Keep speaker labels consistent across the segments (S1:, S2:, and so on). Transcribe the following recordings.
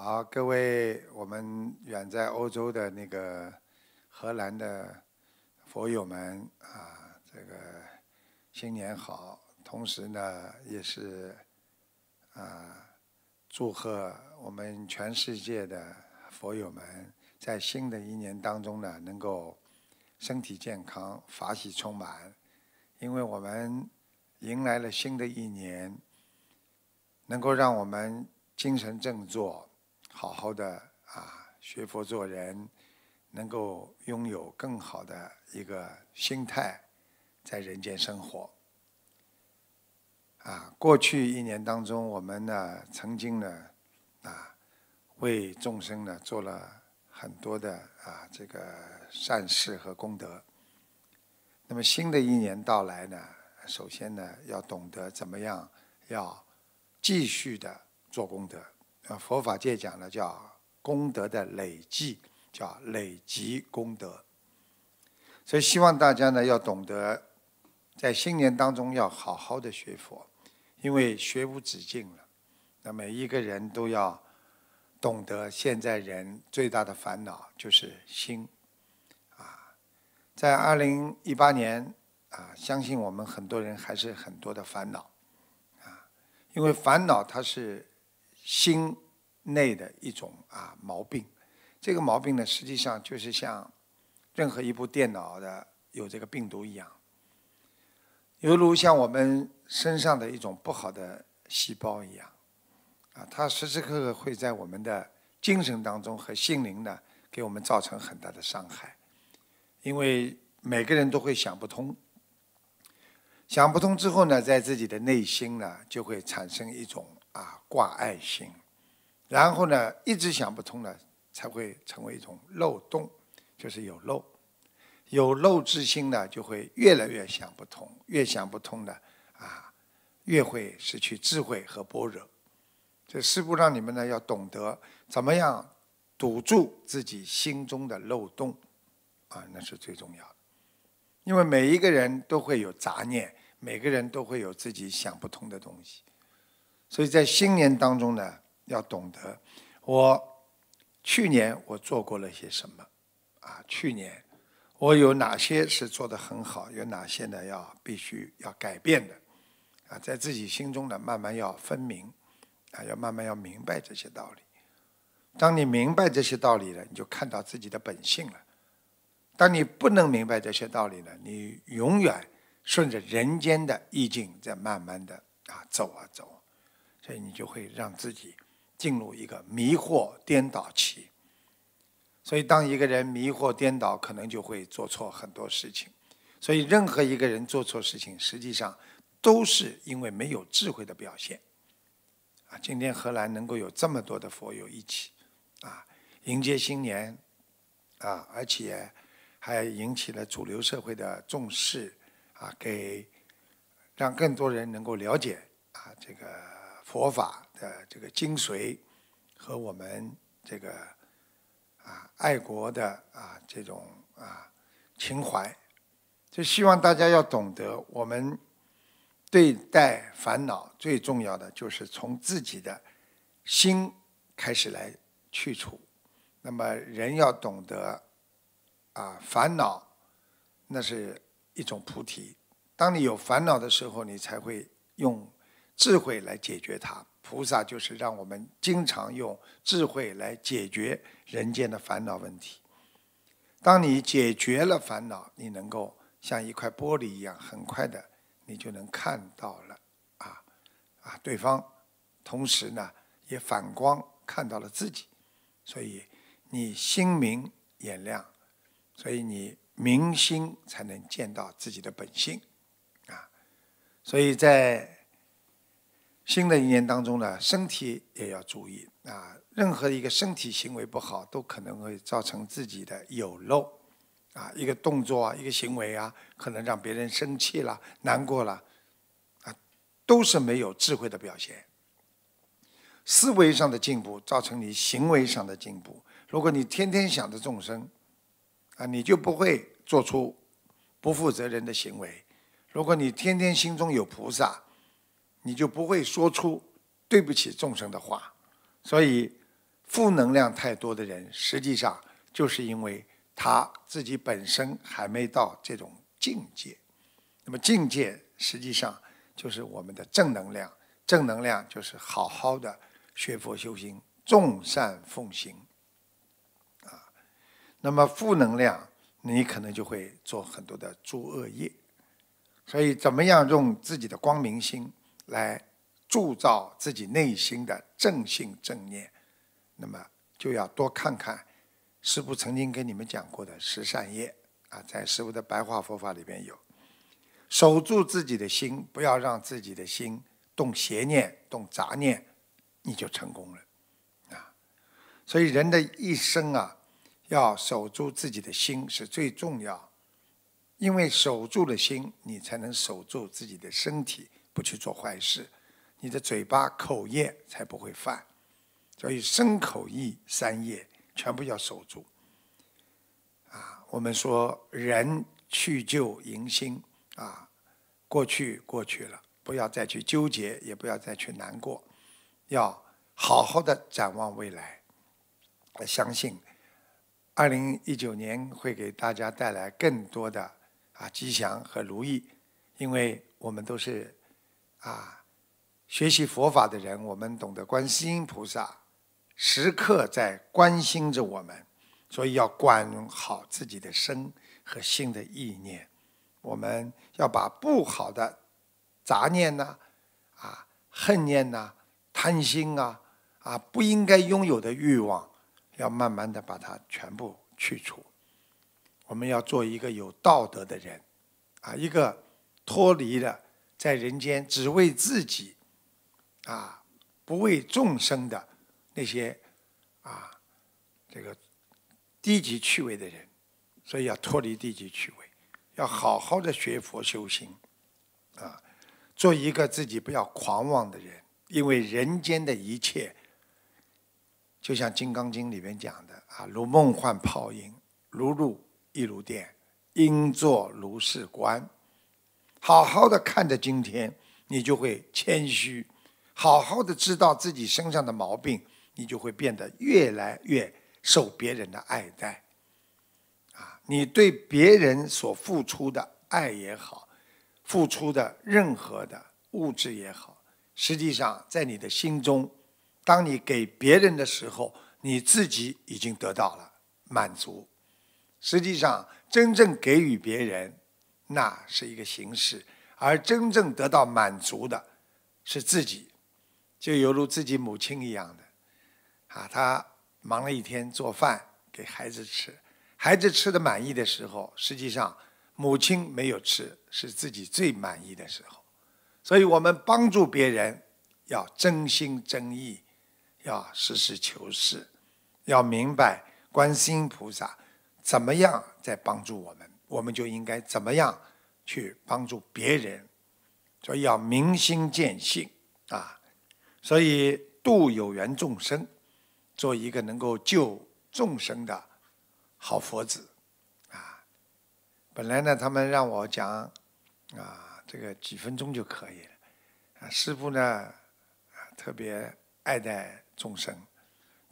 S1: 好，各位我们远在欧洲的那个荷兰的佛友们啊，这个新年好！同时呢，也是啊，祝贺我们全世界的佛友们在新的一年当中呢，能够身体健康、法喜充满，因为我们迎来了新的一年，能够让我们精神振作，好好的啊学佛做人，能够拥有更好的一个心态，在人间生活。啊，过去一年当中，我们呢曾经呢啊为众生呢做了很多的啊这个善事和功德。那么新的一年到来呢，首先呢要懂得怎么样要继续的做功德。啊，佛法界讲的叫功德的累积，叫累积功德。所以希望大家呢要懂得，在新年当中要好好的学佛。因为学无止境了，那每一个人都要懂得，现在人最大的烦恼就是心。啊，在二零一八年啊，相信我们很多人还是很多的烦恼，啊，因为烦恼它是心内的一种啊毛病。这个毛病呢，实际上就是像任何一部电脑的有这个病毒一样。犹如像我们身上的一种不好的细胞一样，啊，它时时刻刻会在我们的精神当中和心灵呢，给我们造成很大的伤害。因为每个人都会想不通，想不通之后呢，在自己的内心呢，就会产生一种啊挂爱心，然后呢，一直想不通呢，才会成为一种漏洞，就是有漏。有漏之心呢，就会越来越想不通，越想不通的啊，越会失去智慧和般若。这师父让你们呢要懂得怎么样堵住自己心中的漏洞，啊，那是最重要的。因为每一个人都会有杂念，每个人都会有自己想不通的东西，所以在新年当中呢，要懂得我去年我做过了些什么，啊，去年。我有哪些是做得很好，有哪些呢要必须要改变的，啊，在自己心中呢慢慢要分明，啊，要慢慢要明白这些道理。当你明白这些道理了，你就看到自己的本性了。当你不能明白这些道理呢，你永远顺着人间的意境在慢慢的啊走啊走，所以你就会让自己进入一个迷惑颠倒期。所以，当一个人迷惑颠倒，可能就会做错很多事情。所以，任何一个人做错事情，实际上都是因为没有智慧的表现。啊，今天荷兰能够有这么多的佛友一起，啊，迎接新年，啊，而且还引起了主流社会的重视，啊，给让更多人能够了解啊这个佛法的这个精髓和我们这个。啊，爱国的啊，这种啊情怀，就希望大家要懂得，我们对待烦恼最重要的就是从自己的心开始来去除。那么人要懂得啊，烦恼那是一种菩提。当你有烦恼的时候，你才会用智慧来解决它。菩萨就是让我们经常用智慧来解决人间的烦恼问题。当你解决了烦恼，你能够像一块玻璃一样，很快的你就能看到了啊啊对方，同时呢也反光看到了自己，所以你心明眼亮，所以你明心才能见到自己的本性啊，所以在。新的一年当中呢，身体也要注意啊。任何一个身体行为不好，都可能会造成自己的有漏啊。一个动作啊，一个行为啊，可能让别人生气了、难过了啊，都是没有智慧的表现。思维上的进步，造成你行为上的进步。如果你天天想着众生啊，你就不会做出不负责任的行为。如果你天天心中有菩萨。你就不会说出对不起众生的话，所以负能量太多的人，实际上就是因为他自己本身还没到这种境界。那么境界实际上就是我们的正能量，正能量就是好好的学佛修心，众善奉行。啊，那么负能量，你可能就会做很多的诸恶业。所以，怎么样用自己的光明心来铸造自己内心的正性正念？那么就要多看看师父曾经跟你们讲过的十善业啊，在师父的白话佛法里边有，守住自己的心，不要让自己的心动邪念、动杂念，你就成功了啊。所以人的一生啊，要守住自己的心是最重要。因为守住了心，你才能守住自己的身体，不去做坏事，你的嘴巴口业才不会犯。所以身口意三业全部要守住。啊，我们说人去旧迎新啊，过去过去了，不要再去纠结，也不要再去难过，要好好的展望未来。我相信，二零一九年会给大家带来更多的。啊，吉祥和如意，因为我们都是啊学习佛法的人，我们懂得观世音菩萨时刻在关心着我们，所以要管好自己的身和心的意念。我们要把不好的杂念呐、啊恨念呐、贪心啊、啊不应该拥有的欲望，要慢慢的把它全部去除。我们要做一个有道德的人，啊，一个脱离了在人间只为自己，啊，不为众生的那些啊，这个低级趣味的人，所以要脱离低级趣味，要好好的学佛修行，啊，做一个自己不要狂妄的人，因为人间的一切，就像《金刚经》里面讲的啊，如梦幻泡影，如露。亦如电，应作如是观。好好的看着今天，你就会谦虚；好好的知道自己身上的毛病，你就会变得越来越受别人的爱戴。啊，你对别人所付出的爱也好，付出的任何的物质也好，实际上在你的心中，当你给别人的时候，你自己已经得到了满足。实际上，真正给予别人，那是一个形式；而真正得到满足的，是自己，就犹如自己母亲一样的，啊，他忙了一天做饭给孩子吃，孩子吃的满意的时候，实际上母亲没有吃，是自己最满意的时候。所以我们帮助别人，要真心真意，要实事求是，要明白观世音菩萨。怎么样在帮助我们，我们就应该怎么样去帮助别人，所以要明心见性啊！所以度有缘众生，做一个能够救众生的好佛子啊！本来呢，他们让我讲啊，这个几分钟就可以了啊。师父呢，特别爱戴众生，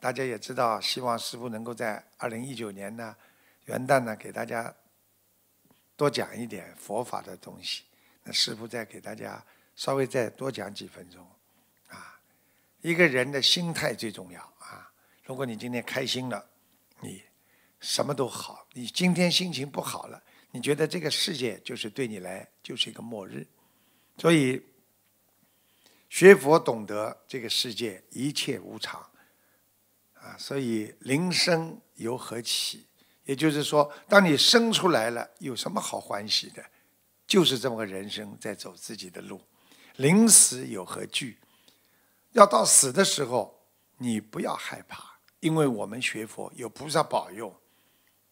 S1: 大家也知道，希望师父能够在二零一九年呢。元旦呢，给大家多讲一点佛法的东西。那师傅再给大家稍微再多讲几分钟，啊，一个人的心态最重要啊。如果你今天开心了，你什么都好；你今天心情不好了，你觉得这个世界就是对你来就是一个末日。所以学佛懂得这个世界一切无常，啊，所以铃声由何起？也就是说，当你生出来了，有什么好欢喜的？就是这么个人生，在走自己的路。临死有何惧？要到死的时候，你不要害怕，因为我们学佛有菩萨保佑，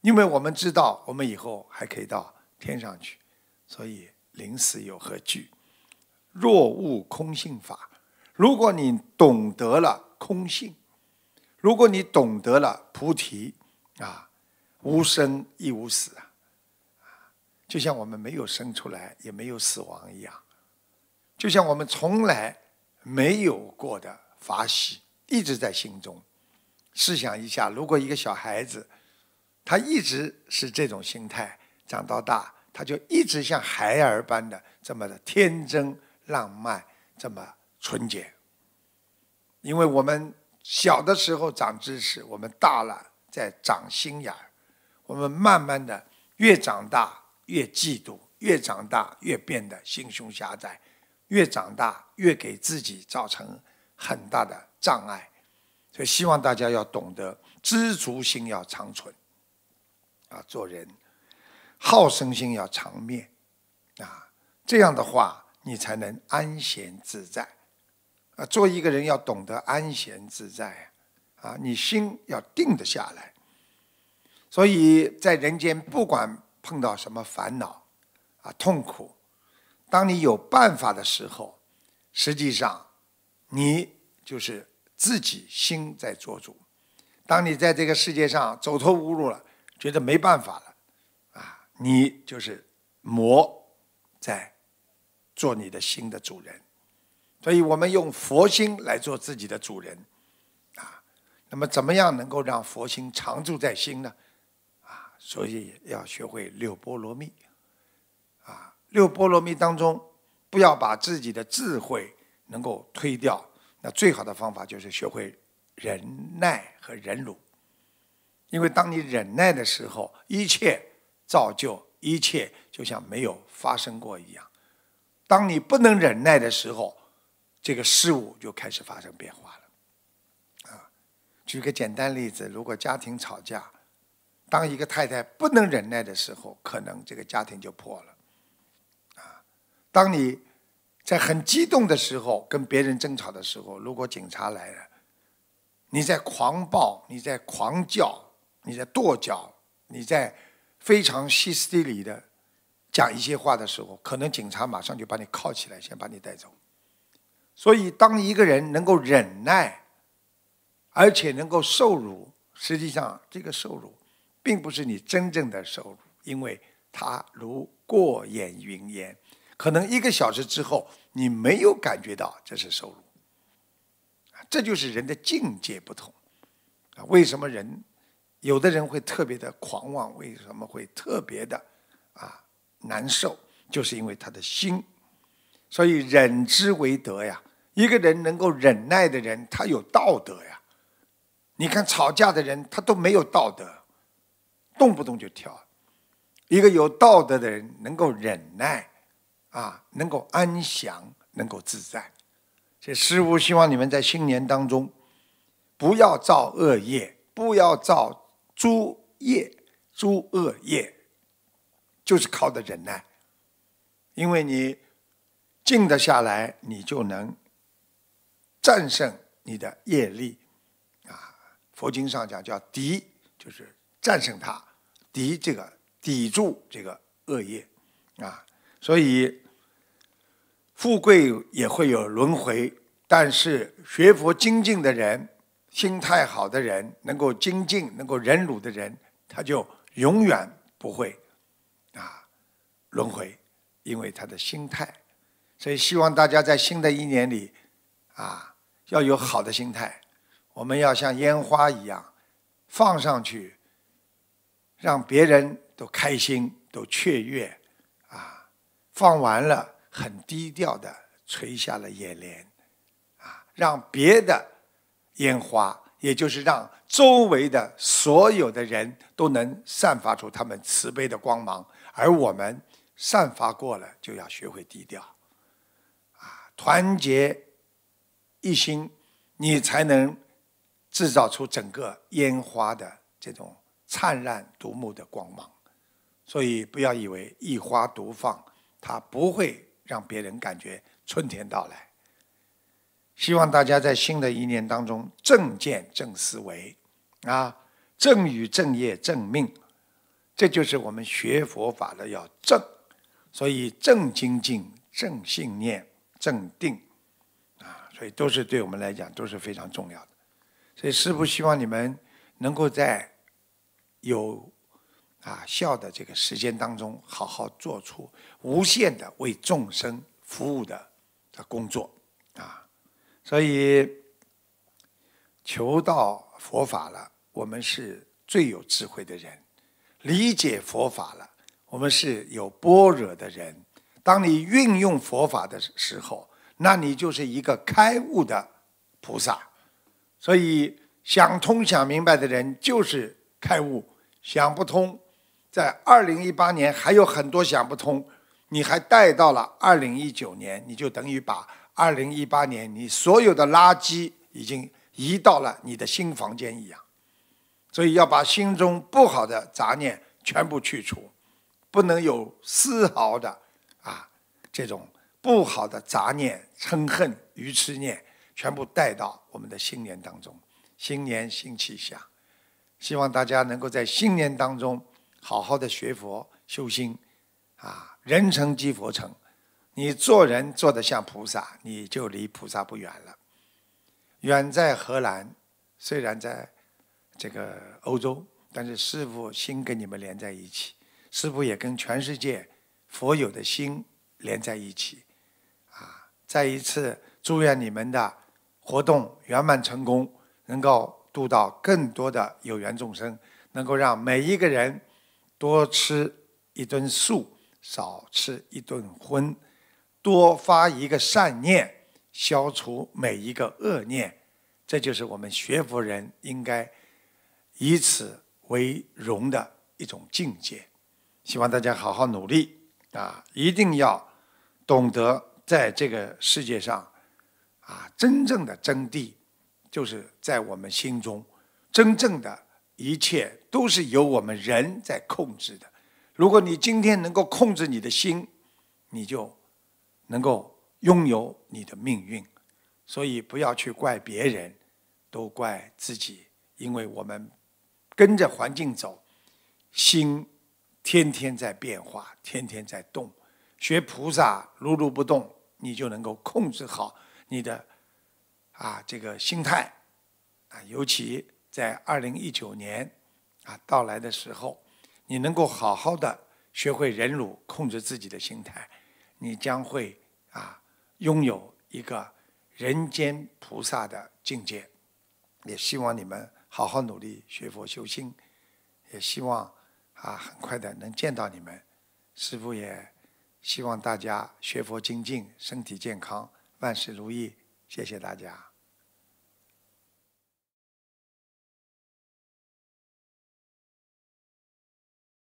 S1: 因为我们知道我们以后还可以到天上去，所以临死有何惧？若悟空性法，如果你懂得了空性，如果你懂得了菩提啊。无生亦无死啊，就像我们没有生出来，也没有死亡一样，就像我们从来没有过的法喜，一直在心中，试想一下，如果一个小孩子，他一直是这种心态，长到大，他就一直像孩儿般的这么的天真浪漫，这么纯洁。因为我们小的时候长知识，我们大了再长心眼儿，我们慢慢的越长大越嫉妒，越长大越变得心胸狭窄，越长大越给自己造成很大的障碍。所以希望大家要懂得知足心要长存，啊，做人好胜心要长灭，啊，这样的话你才能安闲自在。啊，做一个人要懂得安闲自在，啊，你心要定得下来。所以在人间，不管碰到什么烦恼，啊，痛苦，当你有办法的时候，实际上，你就是自己心在做主。当你在这个世界上走投无路了，觉得没办法了，啊，你就是魔在做你的心的主人。所以我们用佛心来做自己的主人，啊，那么怎么样能够让佛心常住在心呢？所以要学会六波罗蜜，啊，六波罗蜜当中，不要把自己的智慧能够推掉，那最好的方法就是学会忍耐和忍辱，因为当你忍耐的时候，一切造就一切就像没有发生过一样；当你不能忍耐的时候，这个事物就开始发生变化了，啊，举个简单例子，如果家庭吵架，当一个太太不能忍耐的时候，可能这个家庭就破了，啊，当你在很激动的时候跟别人争吵的时候，如果警察来了，你在狂暴，你在狂叫，你在跺脚，你在非常歇斯底里的讲一些话的时候，可能警察马上就把你铐起来，先把你带走。所以，当一个人能够忍耐，而且能够受辱，实际上这个受辱，并不是你真正的收入，因为他如过眼云烟，可能一个小时之后，你没有感觉到这是收入。这就是人的境界不同。啊，为什么人有的人会特别的狂妄？为什么会特别的啊难受？就是因为他的心。所以忍之为德呀！一个人能够忍耐的人，他有道德呀。你看吵架的人，他都没有道德，动不动就跳。一个有道德的人，能够忍耐，啊，能够安详，能够自在。这师父希望你们在新年当中，不要造恶业，不要造诸业、诸恶业，就是靠的忍耐，因为你。静得下来，你就能战胜你的业力啊！佛经上讲叫敌，就是战胜它，敌这个抵住这个恶业啊。所以富贵也会有轮回，但是学佛精进的人，心态好的人，能够精进、能够忍辱的人，他就永远不会啊轮回，因为他的心态。所以，希望大家在新的一年里，啊，要有好的心态。我们要像烟花一样放上去，让别人都开心、都雀跃，啊，放完了很低调的垂下了眼帘，啊，让别的烟花，也就是让周围的所有的人都能散发出他们慈悲的光芒，而我们散发过了，就要学会低调。啊团结一心，你才能制造出整个烟花的这种灿烂夺目的光芒。所以，不要以为一花独放，它不会让别人感觉春天到来。希望大家在新的一年当中正见正思维啊，正语正业正命，这就是我们学佛法的要正。所以，正精进、正信念。正定，啊，所以都是对我们来讲都是非常重要的。所以师父希望你们能够在有啊效的这个时间当中，好好做出无限的为众生服务的的工作啊。所以求到佛法了，我们是最有智慧的人；理解佛法了，我们是有般若的人。当你运用佛法的时候，那你就是一个开悟的菩萨。所以想通、想明白的人就是开悟；想不通，在二零一八年还有很多想不通，你还带到了二零一九年，你就等于把二零一八年你所有的垃圾已经。移到了你的新房间一样，所以要把心中不好的杂念全部去除，不能有丝毫的啊这种不好的杂念、嗔恨、愚痴念，全部带到我们的新年当中。新年新气象，希望大家能够在新年当中好好的学佛修心，啊，人成即佛成，你做人做得像菩萨，你就离菩萨不远了。远在荷兰，虽然在这个欧洲，但是师父心跟你们连在一起，师父也跟全世界佛友的心连在一起。啊，再一次祝愿你们的活动圆满成功，能够度到更多的有缘众生，能够让每一个人多吃一顿素，少吃一顿荤，多发一个善念。消除每一个恶念，这就是我们学佛人应该以此为荣的一种境界。希望大家好好努力啊！一定要懂得在这个世界上啊，真正的真谛就是在我们心中。真正的一切都是由我们人在控制的。如果你今天能够控制你的心，你就能够。拥有你的命运，所以不要去怪别人，都怪自己。因为我们跟着环境走，心天天在变化，天天在动。学菩萨如如不动，你就能够控制好你的啊这个心态啊。尤其在二零一九年啊到来的时候，你能够好好的学会忍辱，控制自己的心态，你将会啊。拥有一个人间菩萨的境界，也希望你们好好努力学佛修心，也希望啊很快的能见到你们。师父也希望大家学佛精进，身体健康，万事如意。谢谢大家。